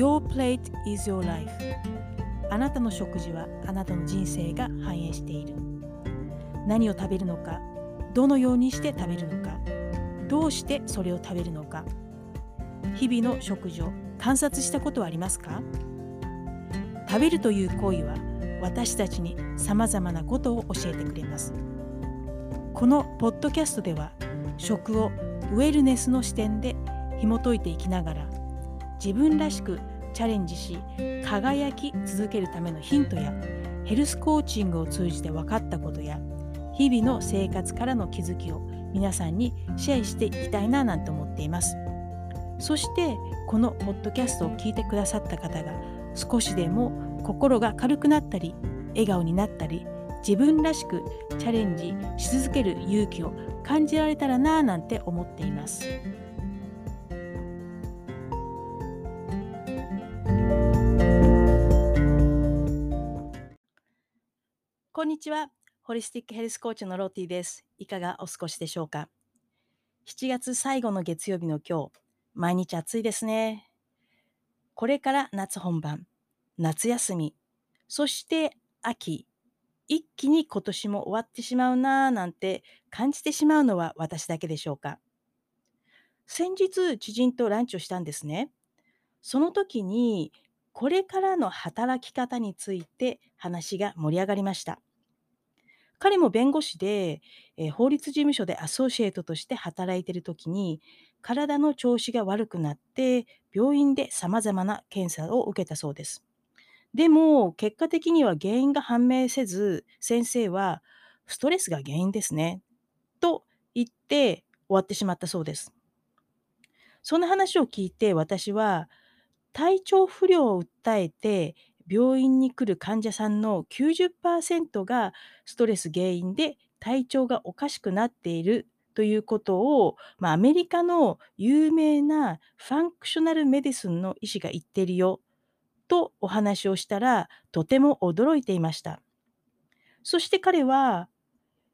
Your plate is your life. あなたの食事はあなたの人生が反映している。何を食べるのかどのようにして食べるのかどうしてそれを食べるのか。日々の食事を観察したことはありますか？食べるという行為は私たちにさまざまなことを教えてくれます。このポッドキャストでは食をウェルネスの視点で紐解いていきながら自分らしくチャレンジし輝き続けるためのヒントやヘルスコーチングを通じて分かったことや日々の生活からの気づきを皆さんにシェアしていきたいななんて思っていますそしてこのポッドキャストを聞いてくださった方が少しでも心が軽くなったり笑顔になったり自分らしくチャレンジし続ける勇気を感じられたらなぁなんて思っています。こんにちは。ホリスティックヘルスコーチのローティーです。いかがお過ごしでしょうか ?7 月最後の月曜日の今日、毎日暑いですね。これから夏本番、夏休み、そして秋、一気に今年も終わってしまうなぁなんて感じてしまうのは私だけでしょうか？先日、知人とランチをしたんですね。その時に、これからの働き方について話が盛り上がりました。彼も弁護士で、えー法律事務所でアソシエイトとして働いている時に、体の調子が悪くなって、病院で様々な検査を受けたそうです。でも、結果的には原因が判明せず、先生は、ストレスが原因ですね。と言って終わってしまったそうです。その話を聞いて、私は、体調不良を訴えて、病院に来る患者さんの90%がストレス原因で体調がおかしくなっているということを、まあ、アメリカの有名な functional medicine の医師が言ってるよとお話をしたらとても驚いていました。そして彼は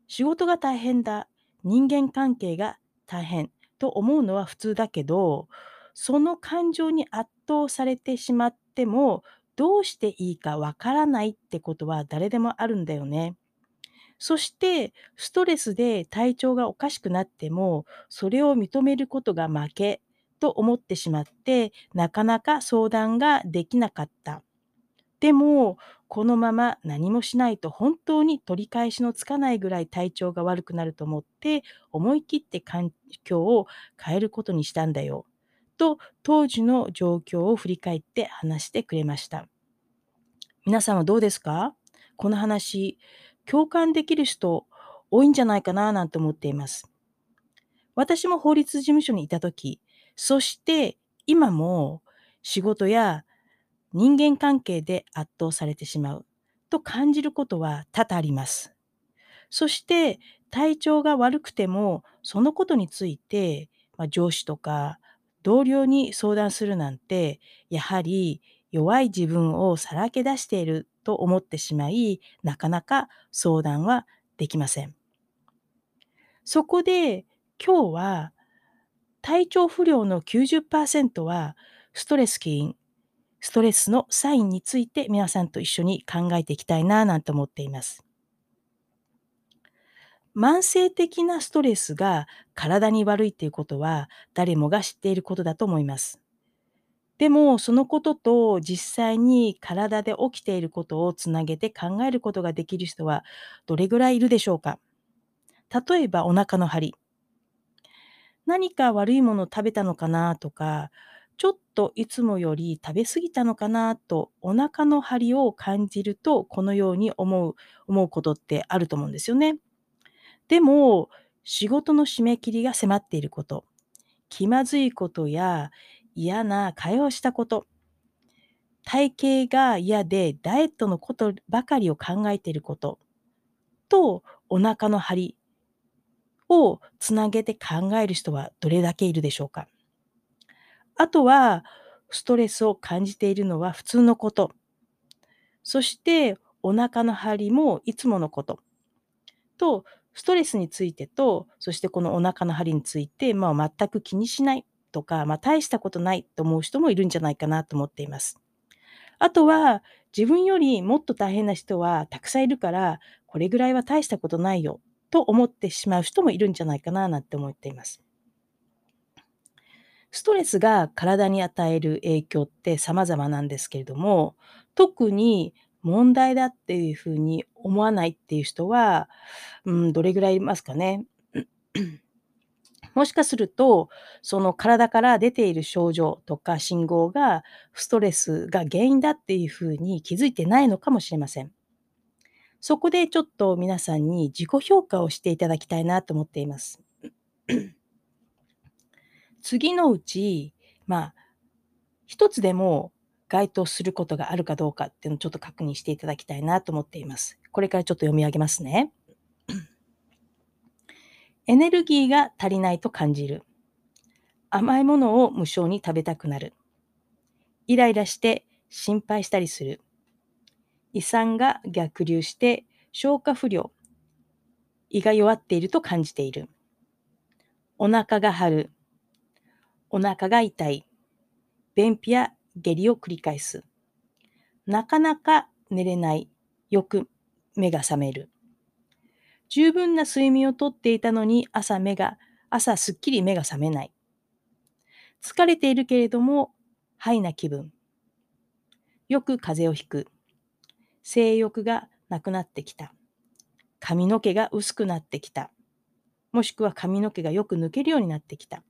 仕事が大変だ、人間関係が大変と思うのは普通だけど、その感情に圧倒されてしまってもどうしていいかわからないってことは誰でもあるんだよね。そしてストレスで体調がおかしくなってもそれを認めることが負けと思ってしまってなかなか相談ができなかった。でもこのまま何もしないと本当に取り返しのつかないぐらい体調が悪くなると思って思い切って環境を変えることにしたんだよ。と当時の状況を振り返って話してくれました。皆さんはどうですか？この話、共感できる人多いんじゃないかななんて思っています。私も法律事務所にいた時、そして今も仕事や人間関係で圧倒されてしまうと感じることは多々あります。そして体調が悪くてもそのことについて、まあ、上司とか同僚に相談するなんて、やはり弱い自分をさらけ出していると思ってしまい、なかなか相談はできません。そこで今日は体調不良の90%はストレス起因、ストレスのサインについて皆さんと一緒に考えていきたいななんて思っています。慢性的なストレスが体に悪いっていうことは誰もが知っていることだと思います。でも、そのことと実際に体で起きていることをつなげて考えることができる人はどれぐらいいるでしょうか例えばお腹の張り。何か悪いものを食べたのかな？とか、ちょっといつもより食べ過ぎたのかな？とお腹の張りを感じるとこのように思う思うことってあると思うんですよね。でも、仕事の締め切りが迫っていること、気まずいことや嫌な会話をしたこと、体型が嫌でダイエットのことばかりを考えていること、とお腹の張りをつなげて考える人はどれだけいるでしょうか。あとは、ストレスを感じているのは普通のこと。そして、お腹の張りもいつものこと。と、ストレスについてと、そしてこのお腹の張りについて、まあ、全く気にしないとか、まあ、大したことないと思う人もいるんじゃないかなと思っています。あとは、自分よりもっと大変な人はたくさんいるから、これぐらいは大したことないよと思ってしまう人もいるんじゃないかななんて思っています。ストレスが体に与える影響って様々なんですけれども、特に問題だっていうふうに思わないっていう人は、うん、どれぐらいいますかね。もしかすると、その体から出ている症状とか信号がストレスが原因だっていうふうに気づいてないのかもしれません。そこでちょっと皆さんに自己評価をしていただきたいなと思っています。次のうち、まあ、一つでも該当することがあるかどうかっていうのをちょっと確認していただきたいなと思っています。これからちょっと読み上げますね。エネルギーが足りないと感じる。甘いものを無性に食べたくなる。イライラして心配したりする。胃酸が逆流して消化不良、胃が弱っていると感じている。お腹が張る。お腹が痛い。便秘や下痢を繰り返す。なかなか寝れない。よく目が覚める。十分な睡眠をとっていたのに朝目が、朝すっきり目が覚めない。疲れているけれども、ハイな気分。よく風邪をひく。性欲がなくなってきた。髪の毛が薄くなってきた。もしくは髪の毛がよく抜けるようになってきた。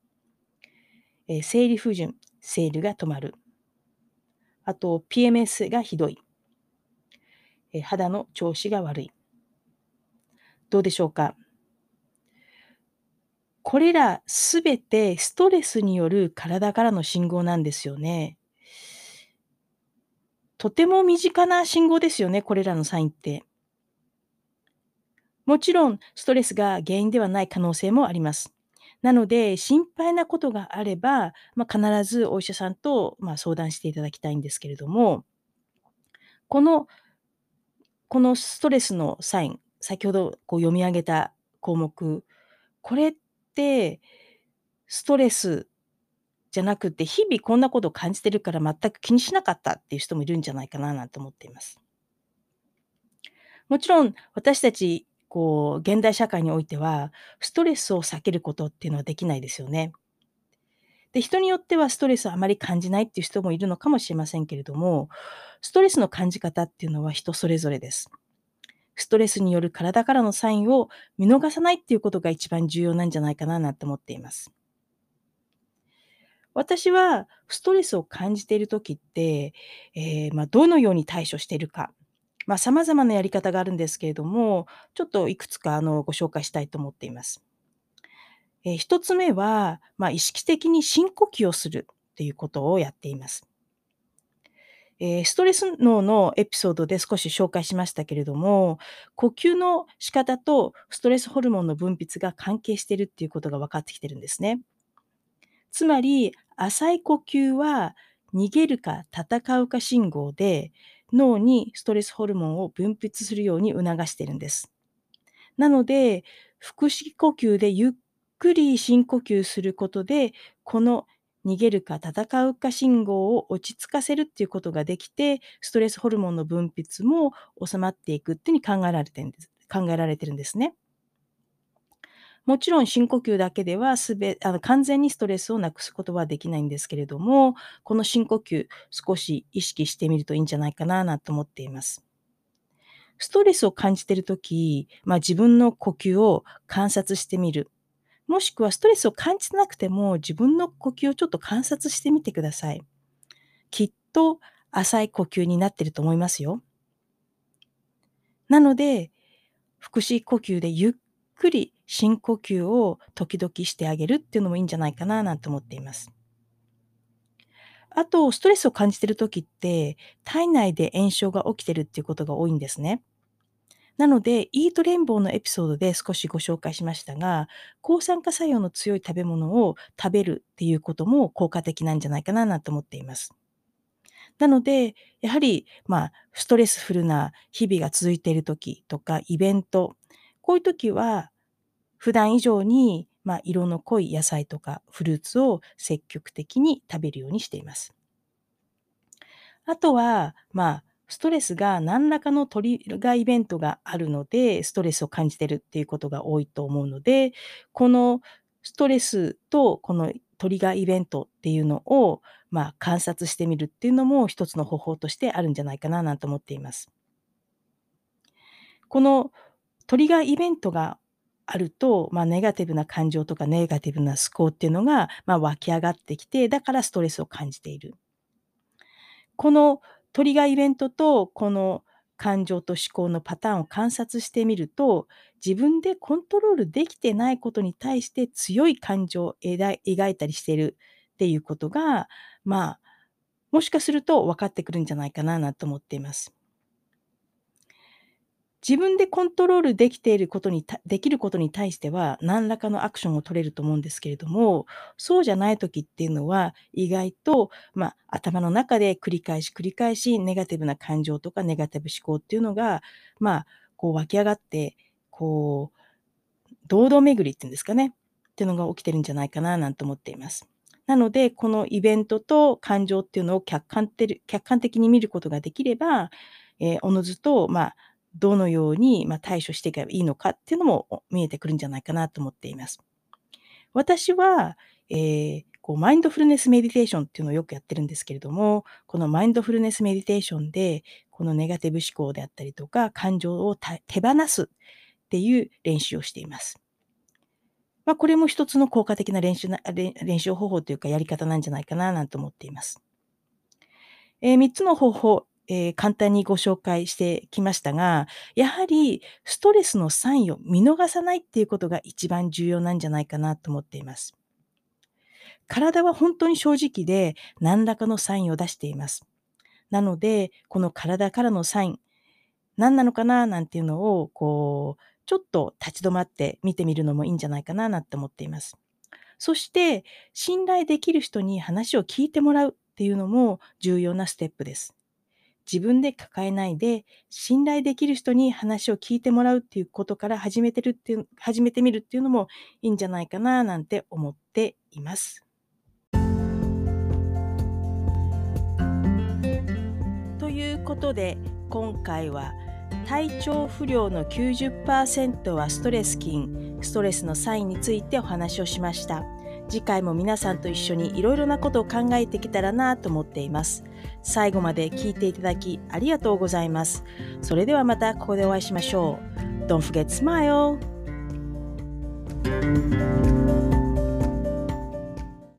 えー、生理不順、生理が止まる。あと、PMS がひどい。え、肌の調子が悪い。どうでしょうか？これらすべてストレスによる体からの信号なんですよね。とても身近な信号ですよね、これらのサインって。もちろん、ストレスが原因ではない可能性もあります。なので、心配なことがあれば、まあ、必ずお医者さんと、まあ、相談していただきたいんですけれども、このこのストレスのサイン、先ほどこう読み上げた項目、これってストレスじゃなくて、日々こんなことを感じてるから全く気にしなかったっていう人もいるんじゃないかななんて思っています。もちろん私たちこう現代社会においては、ストレスを避けることっていうのはできないですよね。で、人によってはストレスをあまり感じないっていう人もいるのかもしれませんけれども、ストレスの感じ方っていうのは人それぞれです。ストレスによる体からのサインを見逃さないっていうことが一番重要なんじゃないかななんて思っています。私はストレスを感じている時って、えー、まあ、どのように対処しているか、まあ、様々なやり方があるんですけれども、ちょっといくつかあのご紹介したいと思っています。えー、1つ目は、まあ、意識的に深呼吸をするっていうことをやっています。えー、ストレス脳のエピソードで少し紹介しましたけれども、呼吸の仕方とストレスホルモンの分泌が関係しているっていうことが分かってきてるんですね。つまり、浅い呼吸は逃げるか戦うか信号で脳にストレスホルモンを分泌するように促してるんです。なので、腹式呼吸でゆっくり深呼吸することで、この逃げるか戦うか信号を落ち着かせるっていうことができて、ストレスホルモンの分泌も収まっていくっていうふうに考えられてるんです。考えられてるんですね。もちろん深呼吸だけではすべあの完全にストレスをなくすことはできないんですけれども、この深呼吸少し意識してみるといいんじゃないかななんて思っています。ストレスを感じているとき、まあ、自分の呼吸を観察してみる。もしくはストレスを感じてなくても自分の呼吸をちょっと観察してみてください。きっと浅い呼吸になってると思いますよ。なので、腹式呼吸でゆっくり深呼吸を時々してあげるっていうのもいいんじゃないかななんて思っています。あと、ストレスを感じている時って、体内で炎症が起きてるっていうことが多いんですね。なので、イートレインボーのエピソードで少しご紹介しましたが、抗酸化作用の強い食べ物を食べるっていうことも効果的なんじゃないかななんて思っています。なので、やはり、まあ、ストレスフルな日々が続いている時とか、イベント、こういう時は、普段以上にまあ、色の濃い野菜とかフルーツを積極的に食べるようにしています。あとは、まあ、ストレスが何らかのトリガーイベントがあるので、ストレスを感じてるっていうことが多いと思うので、このストレスとこのトリガーイベントっていうのを、まあ、観察してみるっていうのも一つの方法としてあるんじゃないかななんて思っています。このトリガーイベントがあると、まあ、ネガティブな感情とかネガティブな思考っていうのが、まあ、湧き上がってきて、だからストレスを感じている。このトリガーイベントとこの感情と思考のパターンを観察してみると、自分でコントロールできてないことに対して強い感情を描いたりしているっていうことが、まあ、もしかすると分かってくるんじゃないかななんて思っています。自分でコントロールできていることにできることに対しては、何らかのアクションを取れると思うんですけれども、そうじゃない時っていうのは、意外と、まあ、頭の中で繰り返し繰り返し、ネガティブな感情とかネガティブ思考っていうのが、まあ、こう湧き上がって、こう、堂々巡りっていうんですかね、っていうのが起きてるんじゃないかななんて思っています。なので、このイベントと感情っていうのを客観的に見ることができれば、えー、おのずと、まあ、どのように、ま対処していけばいいのかっていうのも見えてくるんじゃないかなと思っています。私は、えー、こうマインドフルネスメディテーションっていうのをよくやってるんですけれども、このマインドフルネスメディテーションで、このネガティブ思考であったりとか、感情を手放すっていう練習をしています。まあ、これも一つの効果的な練習な練習方法というかやり方なんじゃないかななんて思っています。えー、3つの方法、えー、簡単にご紹介してきましたが、やはりストレスのサインを見逃さないっていうことが一番重要なんじゃないかなと思っています。体は本当に正直で何らかのサインを出しています。なので、この体からのサイン、何なのかな？なんていうのを、こう、ちょっと立ち止まって見てみるのもいいんじゃないかななんて思っています。そして、信頼できる人に話を聞いてもらうっていうのも重要なステップです。自分で抱えないで、信頼できる人に話を聞いてもらうっていうことから始めてるっていう、始めてみるっていうのもいいんじゃないかななんて思っています。ということで、今回は体調不良の90%はストレス菌、ストレスのサインについてお話をしました。次回も皆さんと一緒にいろいろなことを考えてきたらなと思っています。最後まで聞いていただきありがとうございます。それではまたここでお会いしましょう。Don't forget smile!